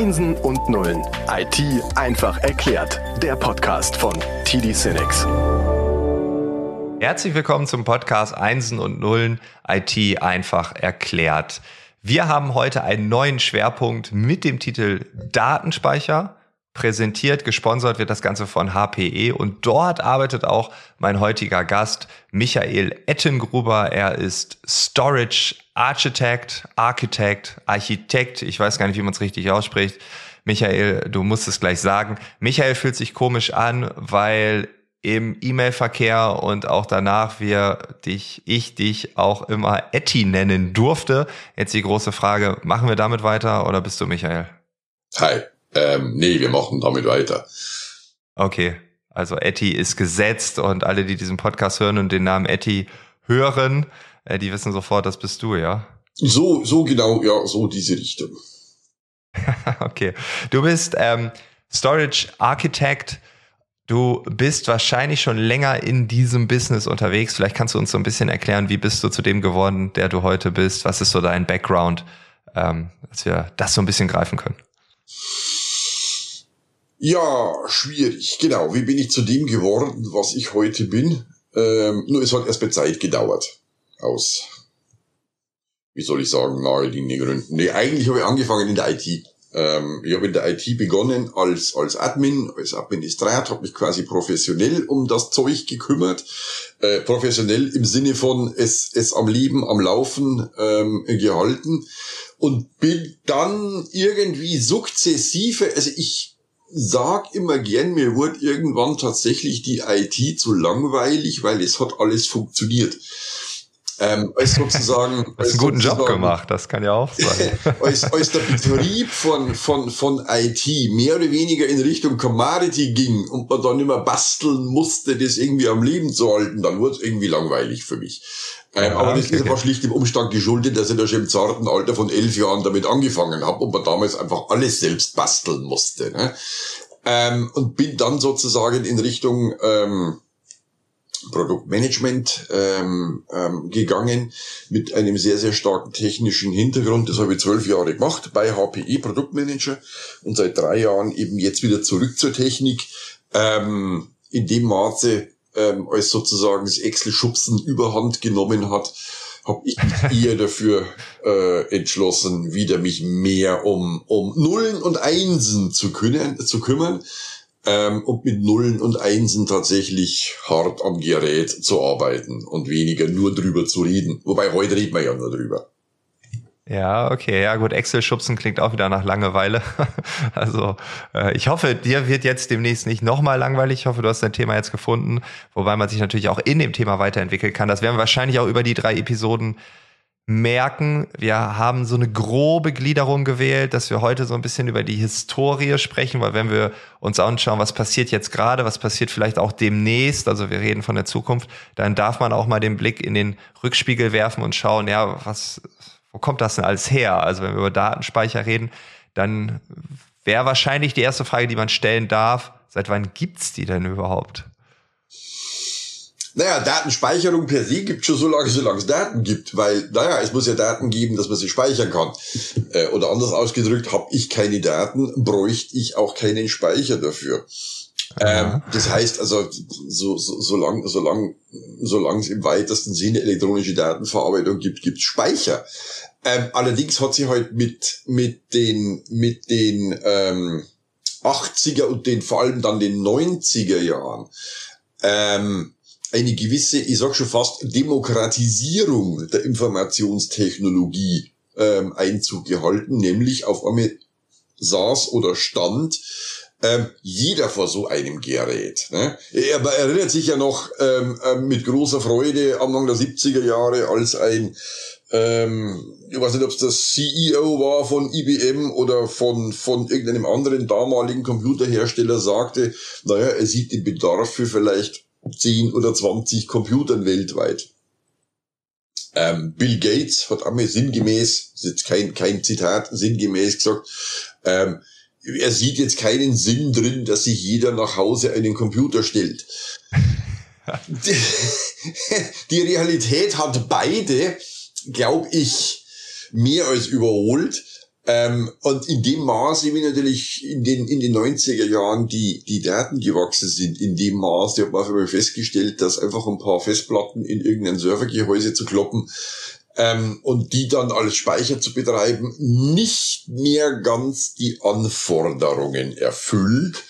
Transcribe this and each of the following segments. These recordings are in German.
Einsen und Nullen. IT einfach erklärt. Der Podcast von TD Cinex. Herzlich willkommen zum Podcast Einsen und Nullen. IT einfach erklärt. Wir haben heute einen neuen Schwerpunkt mit dem Titel Datenspeicher. Präsentiert, gesponsert wird das Ganze von HPE und dort arbeitet auch mein heutiger Gast Michael Ettengruber. Er ist Storage Architect, Architect, Architekt. Ich weiß gar nicht, wie man es richtig ausspricht. Michael, du musst es gleich sagen. Michael fühlt sich komisch an, weil im E-Mail-Verkehr und auch danach wir dich, ich dich auch immer Etty nennen durfte. Jetzt die große Frage, machen wir damit weiter oder bist du Michael? Hi. Ähm, nee, wir machen damit weiter. Okay, also Etty ist gesetzt und alle, die diesen Podcast hören und den Namen Etty hören, äh, die wissen sofort, das bist du, ja? So, so genau, ja, so diese Richtung. okay. Du bist ähm, Storage Architect. Du bist wahrscheinlich schon länger in diesem Business unterwegs. Vielleicht kannst du uns so ein bisschen erklären, wie bist du zu dem geworden, der du heute bist? Was ist so dein Background, ähm, dass wir das so ein bisschen greifen können? Ja, schwierig. Genau. Wie bin ich zu dem geworden, was ich heute bin? Ähm, nur es hat erst bei Zeit gedauert. Aus, wie soll ich sagen, naheliegenden Gründen. Nee, eigentlich habe ich angefangen in der IT. Ähm, ich habe in der IT begonnen als, als Admin, als Administrator, habe mich quasi professionell um das Zeug gekümmert. Äh, professionell im Sinne von es, es am Leben, am Laufen ähm, gehalten. Und bin dann irgendwie sukzessive, also ich sag immer gern, mir wurde irgendwann tatsächlich die IT zu langweilig, weil es hat alles funktioniert. Ähm, als sozusagen. Hast einen guten Job gemacht, das kann ja auch sein. als, als der Betrieb von, von, von IT mehr oder weniger in Richtung Commodity ging und man dann immer basteln musste, das irgendwie am Leben zu halten, dann wurde es irgendwie langweilig für mich. Ähm, ja, aber das okay. ist einfach schlicht im Umstand geschuldet, dass ich da schon im zarten Alter von elf Jahren damit angefangen habe und man damals einfach alles selbst basteln musste. Ne? Ähm, und bin dann sozusagen in Richtung ähm, Produktmanagement ähm, ähm, gegangen mit einem sehr, sehr starken technischen Hintergrund. Das habe ich zwölf Jahre gemacht bei HPE Produktmanager und seit drei Jahren eben jetzt wieder zurück zur Technik. Ähm, in dem Maße, ähm, als sozusagen das Excel-Schubsen überhand genommen hat, habe ich mich eher dafür äh, entschlossen, wieder mich mehr um, um Nullen und Einsen zu, können, zu kümmern ähm, und mit Nullen und Einsen tatsächlich hart am Gerät zu arbeiten und weniger nur drüber zu reden. Wobei heute reden wir ja nur drüber. Ja, okay, ja gut, Excel-Schubsen klingt auch wieder nach Langeweile. also äh, ich hoffe, dir wird jetzt demnächst nicht nochmal langweilig. Ich hoffe, du hast dein Thema jetzt gefunden, wobei man sich natürlich auch in dem Thema weiterentwickeln kann. Das werden wir wahrscheinlich auch über die drei Episoden merken, wir haben so eine grobe Gliederung gewählt, dass wir heute so ein bisschen über die Historie sprechen, weil wenn wir uns anschauen, was passiert jetzt gerade, was passiert vielleicht auch demnächst, also wir reden von der Zukunft, dann darf man auch mal den Blick in den Rückspiegel werfen und schauen, ja, was, wo kommt das denn alles her? Also wenn wir über Datenspeicher reden, dann wäre wahrscheinlich die erste Frage, die man stellen darf, seit wann gibt's die denn überhaupt? Naja, Datenspeicherung per se gibt schon so lange, solange es Daten gibt, weil, naja, es muss ja Daten geben, dass man sie speichern kann. Äh, oder anders ausgedrückt, habe ich keine Daten, bräuchte ich auch keinen Speicher dafür. Ähm, das heißt also, so, so, solange solang, solang es im weitesten Sinne elektronische Datenverarbeitung gibt, gibt es Speicher. Ähm, allerdings hat sie halt mit, mit den, mit den ähm, 80er und den vor allem dann den 90er Jahren ähm, eine gewisse, ich sag schon fast, Demokratisierung der Informationstechnologie ähm, Einzug gehalten, nämlich auf einmal saß oder stand ähm, jeder vor so einem Gerät. Ne? Er erinnert sich ja noch ähm, ähm mit großer Freude Anfang der 70er Jahre, als ein, ähm, ich weiß nicht, ob es das CEO war von IBM oder von, von irgendeinem anderen damaligen Computerhersteller, sagte, naja, er sieht den Bedarf für vielleicht 10 oder 20 Computern weltweit. Ähm, Bill Gates hat einmal sinngemäß, ist jetzt kein, kein Zitat, sinngemäß gesagt, ähm, er sieht jetzt keinen Sinn drin, dass sich jeder nach Hause einen Computer stellt. die, die Realität hat beide, glaube ich, mehr als überholt. Ähm, und in dem Maße, wie natürlich in den, in den 90er Jahren die, die Daten gewachsen sind, in dem Maße hat man für mich festgestellt, dass einfach ein paar Festplatten in irgendein Servergehäuse zu kloppen ähm, und die dann als Speicher zu betreiben, nicht mehr ganz die Anforderungen erfüllt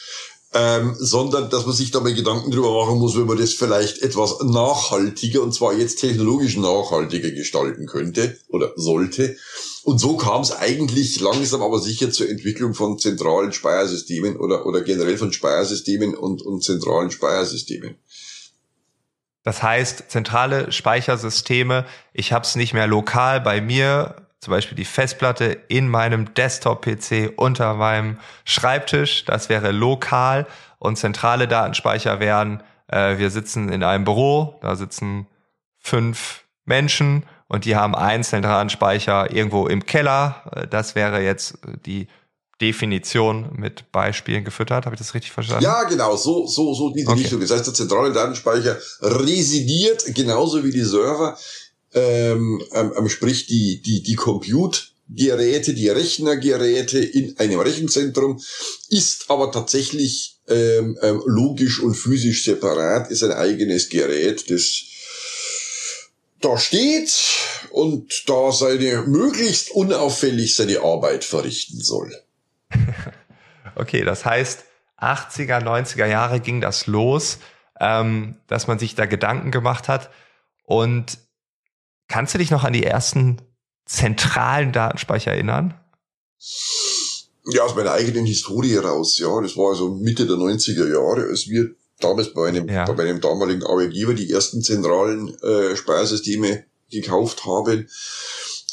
ähm, sondern dass man sich dabei Gedanken darüber machen muss, wenn man das vielleicht etwas nachhaltiger, und zwar jetzt technologisch nachhaltiger gestalten könnte oder sollte. Und so kam es eigentlich langsam aber sicher zur Entwicklung von zentralen Speiersystemen oder, oder generell von Speiersystemen und, und zentralen Speiersystemen. Das heißt, zentrale Speichersysteme, ich habe es nicht mehr lokal bei mir, zum Beispiel die Festplatte in meinem Desktop-PC unter meinem Schreibtisch. Das wäre lokal und zentrale Datenspeicher wären, äh, wir sitzen in einem Büro, da sitzen fünf Menschen und die haben einen zentralen Speicher irgendwo im Keller. Äh, das wäre jetzt die Definition mit Beispielen gefüttert. Habe ich das richtig verstanden? Ja, genau, so, so, so diese okay. Richtung. Das heißt, der zentrale Datenspeicher residiert genauso wie die Server ähm, ähm, sprich die, die, die Compute-Geräte, die Rechnergeräte in einem Rechenzentrum, ist aber tatsächlich ähm, ähm, logisch und physisch separat, ist ein eigenes Gerät, das da steht und da seine möglichst unauffällig seine Arbeit verrichten soll. Okay, das heißt, 80er, 90er Jahre ging das los, ähm, dass man sich da Gedanken gemacht hat. Und Kannst du dich noch an die ersten zentralen Datenspeicher erinnern? Ja, aus meiner eigenen Historie raus, ja. Das war also Mitte der 90er Jahre, als wir damals bei einem, ja. bei einem damaligen Arbeitgeber die ersten zentralen äh, Speichersysteme gekauft haben.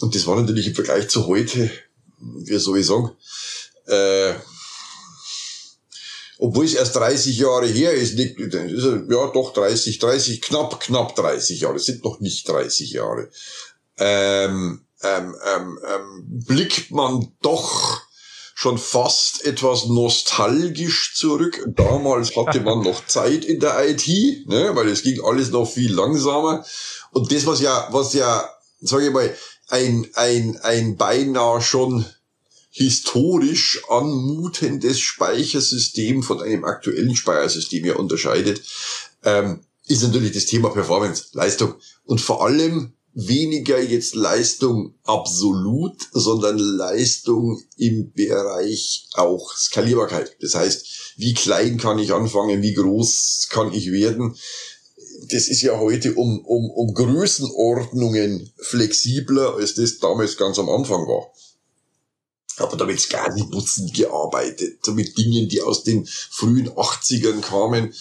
Und das war natürlich im Vergleich zu heute, wie soll ich sagen, äh, obwohl es erst 30 Jahre her ist, nicht, ist ja doch 30, 30, knapp, knapp 30 Jahre, es sind noch nicht 30 Jahre, ähm, ähm, ähm, ähm, blickt man doch schon fast etwas nostalgisch zurück. Damals hatte man noch Zeit in der IT, ne, weil es ging alles noch viel langsamer. Und das, was ja, was ja, sage ich mal, ein, ein, ein beinahe schon historisch anmutendes Speichersystem von einem aktuellen Speichersystem ja unterscheidet, ähm, ist natürlich das Thema Performance, Leistung und vor allem weniger jetzt Leistung absolut, sondern Leistung im Bereich auch Skalierbarkeit. Das heißt, wie klein kann ich anfangen, wie groß kann ich werden? Das ist ja heute um, um, um Größenordnungen flexibler, als das damals ganz am Anfang war habe damit Skadi-Butzen gearbeitet, so mit Dingen, die aus den frühen 80ern kamen,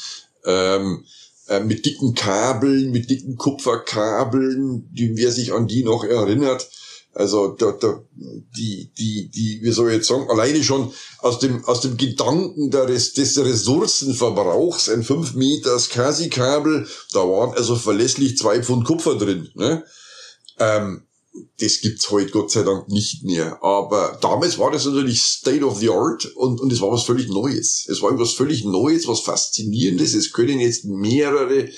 ähm, äh, mit dicken Kabeln, mit dicken Kupferkabeln, die, wer sich an die noch erinnert, also da, da, die, die, die, wie soll ich jetzt sagen, alleine schon aus dem, aus dem Gedanken des, des Ressourcenverbrauchs, ein 5 Meter SCSI-Kabel, da waren also verlässlich zwei Pfund Kupfer drin. Ne? Ähm, das gibt's heute Gott sei Dank nicht mehr. Aber damals war das natürlich State of the Art und, und es war was völlig Neues. Es war etwas völlig Neues, was Faszinierendes. Es können jetzt mehrere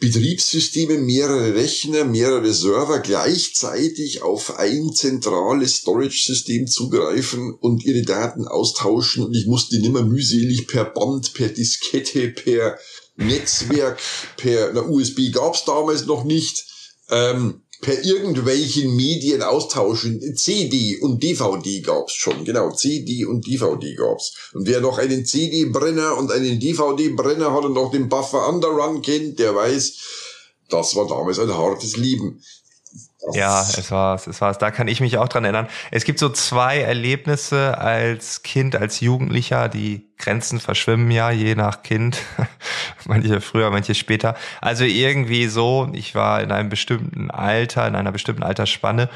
Betriebssysteme, mehrere Rechner, mehrere Server gleichzeitig auf ein zentrales Storage-System zugreifen und ihre Daten austauschen. Und ich musste nicht mehr mühselig per Band, per Diskette, per Netzwerk, per na, USB gab's damals noch nicht. Ähm, per irgendwelchen Medien austauschen. CD und DVD gab's schon, genau, CD und DVD gab's. Und wer noch einen CD-Brenner und einen DVD-Brenner hat und noch den Buffer Underrun kennt, der weiß, das war damals ein hartes Leben. Ja, es war's, es war's. Da kann ich mich auch dran erinnern. Es gibt so zwei Erlebnisse als Kind, als Jugendlicher. Die Grenzen verschwimmen ja je nach Kind. manche früher, manche später. Also irgendwie so, ich war in einem bestimmten Alter, in einer bestimmten Altersspanne.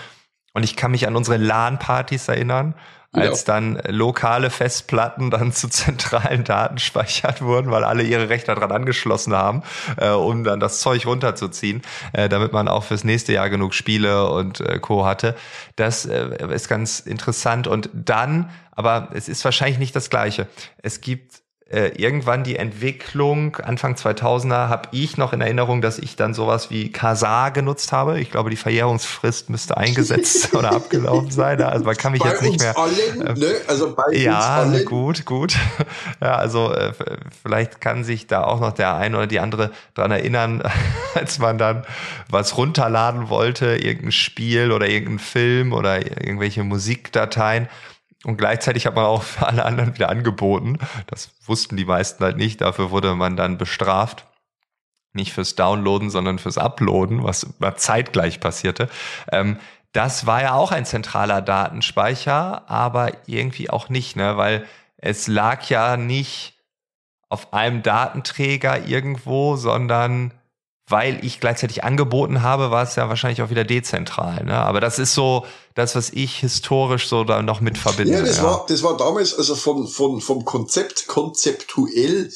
Und ich kann mich an unsere LAN-Partys erinnern als ja. dann lokale Festplatten dann zu zentralen Daten speichert wurden, weil alle ihre Rechner dran angeschlossen haben, äh, um dann das Zeug runterzuziehen, äh, damit man auch fürs nächste Jahr genug Spiele und äh, Co. hatte. Das äh, ist ganz interessant. Und dann, aber es ist wahrscheinlich nicht das Gleiche. Es gibt äh, irgendwann die Entwicklung, Anfang 2000er, habe ich noch in Erinnerung, dass ich dann sowas wie Kasar genutzt habe. Ich glaube, die Verjährungsfrist müsste eingesetzt oder abgelaufen sein. Also man kann mich bei jetzt nicht mehr. Allen, äh, ne? Also bei ja, uns allen. gut, gut. Ja, also äh, vielleicht kann sich da auch noch der eine oder die andere dran erinnern, als man dann was runterladen wollte, irgendein Spiel oder irgendein Film oder irgendwelche Musikdateien und gleichzeitig hat man auch für alle anderen wieder angeboten. Das wussten die meisten halt nicht. Dafür wurde man dann bestraft. Nicht fürs Downloaden, sondern fürs Uploaden, was zeitgleich passierte. Ähm, das war ja auch ein zentraler Datenspeicher, aber irgendwie auch nicht, ne? weil es lag ja nicht auf einem Datenträger irgendwo, sondern weil ich gleichzeitig angeboten habe, war es ja wahrscheinlich auch wieder dezentral. Ne? Aber das ist so das, was ich historisch so da noch mit verbinde. Ja, das ja. war, das war damals, also von, von, vom Konzept konzeptuell,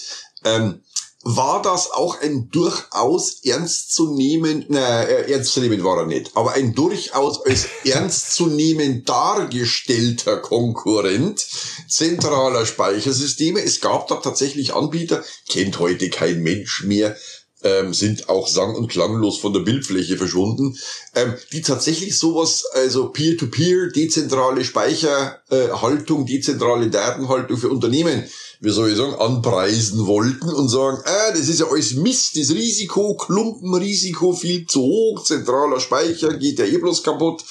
ähm, war das auch ein durchaus ernstzunehmend, na, äh, ernstzunehmend war er nicht, aber ein durchaus als ernstzunehmend dargestellter Konkurrent zentraler Speichersysteme. Es gab da tatsächlich Anbieter, kennt heute kein Mensch mehr, ähm, sind auch sang- und klanglos von der Bildfläche verschwunden, ähm, die tatsächlich sowas, also Peer-to-Peer, dezentrale Speicherhaltung, dezentrale Datenhaltung für Unternehmen, wie soll ich sagen, anpreisen wollten und sagen, ah, das ist ja alles Mist, das Risiko, Klumpenrisiko viel zu hoch, zentraler Speicher, geht ja eh bloß kaputt.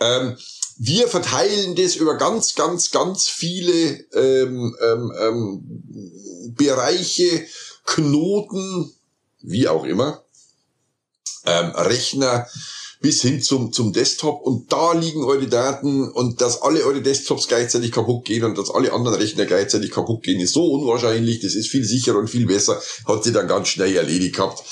Ähm, wir verteilen das über ganz, ganz, ganz viele ähm, ähm, ähm, Bereiche, Knoten, wie auch immer, ähm, Rechner bis hin zum, zum Desktop und da liegen eure Daten und dass alle eure Desktops gleichzeitig kaputt gehen und dass alle anderen Rechner gleichzeitig kaputt gehen, ist so unwahrscheinlich, das ist viel sicherer und viel besser, hat sie dann ganz schnell erledigt gehabt.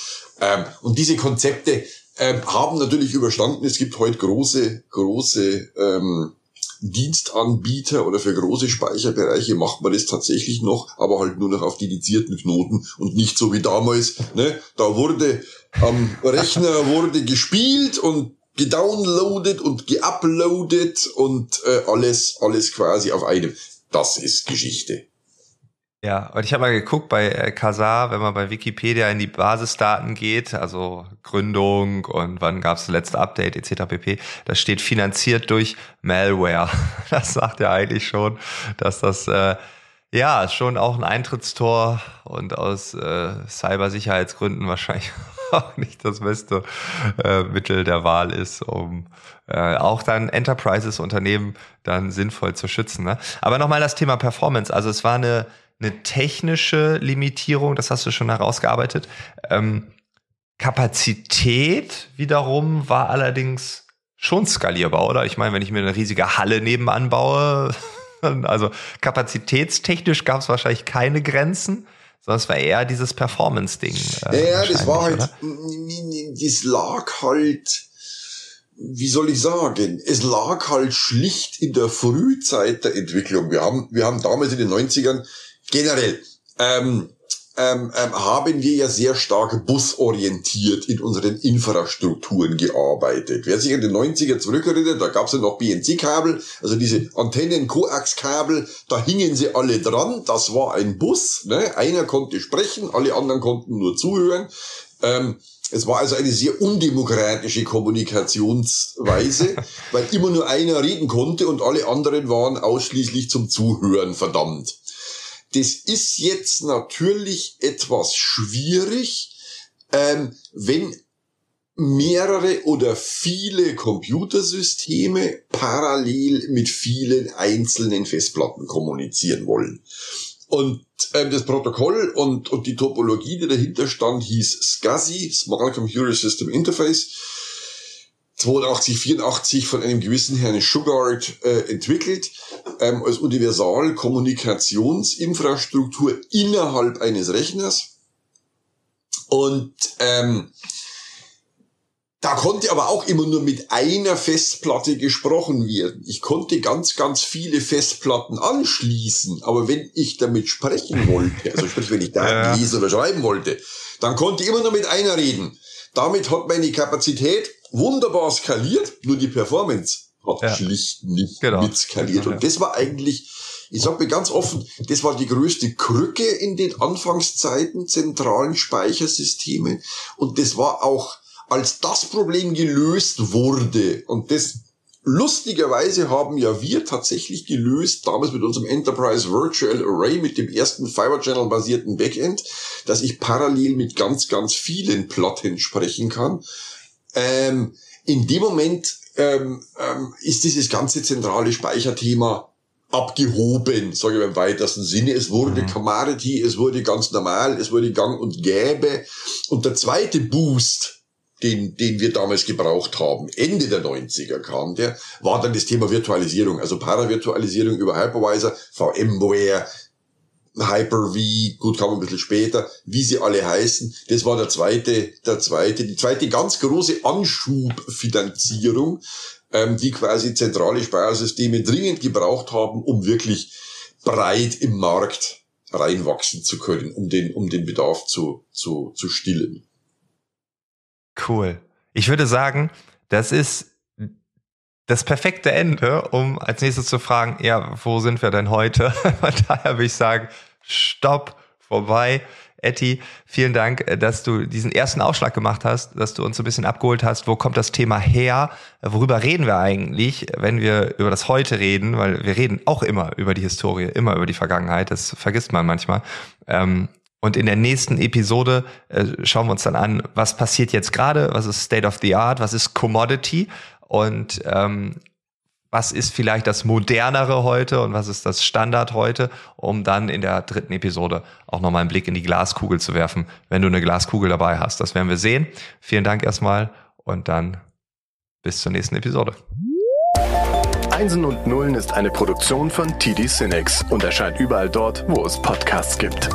Ähm, und diese Konzepte ähm, haben natürlich überstanden. Es gibt heute große, große ähm, Dienstanbieter oder für große Speicherbereiche macht man das tatsächlich noch, aber halt nur noch auf dedizierten Knoten und nicht so wie damals. Ne? Da wurde am Rechner wurde gespielt und gedownloadet und geuploadet und äh, alles, alles quasi auf einem. Das ist Geschichte. Ja, und ich habe mal geguckt bei äh, Kazar, wenn man bei Wikipedia in die Basisdaten geht, also Gründung und wann gab es das letzte Update etc. pp. Das steht finanziert durch Malware. Das sagt ja eigentlich schon, dass das äh, ja schon auch ein Eintrittstor und aus äh, Cybersicherheitsgründen wahrscheinlich auch nicht das beste äh, Mittel der Wahl ist, um äh, auch dann Enterprises-Unternehmen dann sinnvoll zu schützen. Ne? Aber nochmal das Thema Performance. Also es war eine eine technische Limitierung, das hast du schon herausgearbeitet. Ähm, Kapazität wiederum war allerdings schon skalierbar, oder? Ich meine, wenn ich mir eine riesige Halle nebenan baue, also kapazitätstechnisch gab es wahrscheinlich keine Grenzen, sondern es war eher dieses Performance-Ding. Äh, ja, ja, das war halt, oder? das lag halt, wie soll ich sagen, es lag halt schlicht in der Frühzeit der Entwicklung. Wir haben, wir haben damals in den 90ern generell ähm, ähm, ähm, haben wir ja sehr stark busorientiert in unseren Infrastrukturen gearbeitet. Wer sich an den 90er zurückerinnert, da gab es ja noch BNC-Kabel, also diese Antennen-Koax-Kabel, da hingen sie alle dran, das war ein Bus, ne? einer konnte sprechen, alle anderen konnten nur zuhören. Ähm, es war also eine sehr undemokratische Kommunikationsweise, weil immer nur einer reden konnte und alle anderen waren ausschließlich zum Zuhören verdammt. Das ist jetzt natürlich etwas schwierig, ähm, wenn mehrere oder viele Computersysteme parallel mit vielen einzelnen Festplatten kommunizieren wollen. Und ähm, das Protokoll und, und die Topologie, die dahinter stand, hieß SCSI, Small Computer System Interface. 82, 84 von einem gewissen Herrn Sugard äh, entwickelt, ähm, als Universal-Kommunikationsinfrastruktur innerhalb eines Rechners. Und ähm, da konnte aber auch immer nur mit einer Festplatte gesprochen werden. Ich konnte ganz, ganz viele Festplatten anschließen, aber wenn ich damit sprechen wollte, also sprich, wenn ich Daten ja. lesen oder schreiben wollte, dann konnte ich immer nur mit einer reden. Damit hat meine Kapazität wunderbar skaliert, nur die Performance hat ja. schlicht nicht genau. mit skaliert. Und das war eigentlich Ich sage mir ganz offen, das war die größte Krücke in den Anfangszeiten zentralen Speichersystemen und das war auch, als das Problem gelöst wurde und das Lustigerweise haben ja wir tatsächlich gelöst, damals mit unserem Enterprise Virtual Array, mit dem ersten Fiber Channel basierten Backend, dass ich parallel mit ganz, ganz vielen Platten sprechen kann. Ähm, in dem Moment ähm, ähm, ist dieses ganze zentrale Speicherthema abgehoben, sage ich im weitesten Sinne. Es wurde mhm. Commodity, es wurde ganz normal, es wurde gang und gäbe. Und der zweite Boost, den, den wir damals gebraucht haben, Ende der 90er kam der, war dann das Thema Virtualisierung, also Paravirtualisierung über Hypervisor, VMware, Hyper-V, gut kam ein bisschen später, wie sie alle heißen. Das war der zweite, der zweite, die zweite ganz große Anschubfinanzierung, ähm, die quasi zentrale Speichersysteme dringend gebraucht haben, um wirklich breit im Markt reinwachsen zu können, um den, um den Bedarf zu, zu, zu stillen. Cool. Ich würde sagen, das ist das perfekte Ende, um als nächstes zu fragen, ja, wo sind wir denn heute? Von daher würde ich sagen, stopp, vorbei. Etty, vielen Dank, dass du diesen ersten Ausschlag gemacht hast, dass du uns so ein bisschen abgeholt hast. Wo kommt das Thema her? Worüber reden wir eigentlich, wenn wir über das Heute reden? Weil wir reden auch immer über die Historie, immer über die Vergangenheit. Das vergisst man manchmal. Ähm, und in der nächsten Episode äh, schauen wir uns dann an, was passiert jetzt gerade, was ist State of the Art, was ist Commodity und ähm, was ist vielleicht das Modernere heute und was ist das Standard heute, um dann in der dritten Episode auch nochmal einen Blick in die Glaskugel zu werfen, wenn du eine Glaskugel dabei hast. Das werden wir sehen. Vielen Dank erstmal und dann bis zur nächsten Episode. Einsen und Nullen ist eine Produktion von TD Cinex und erscheint überall dort, wo es Podcasts gibt.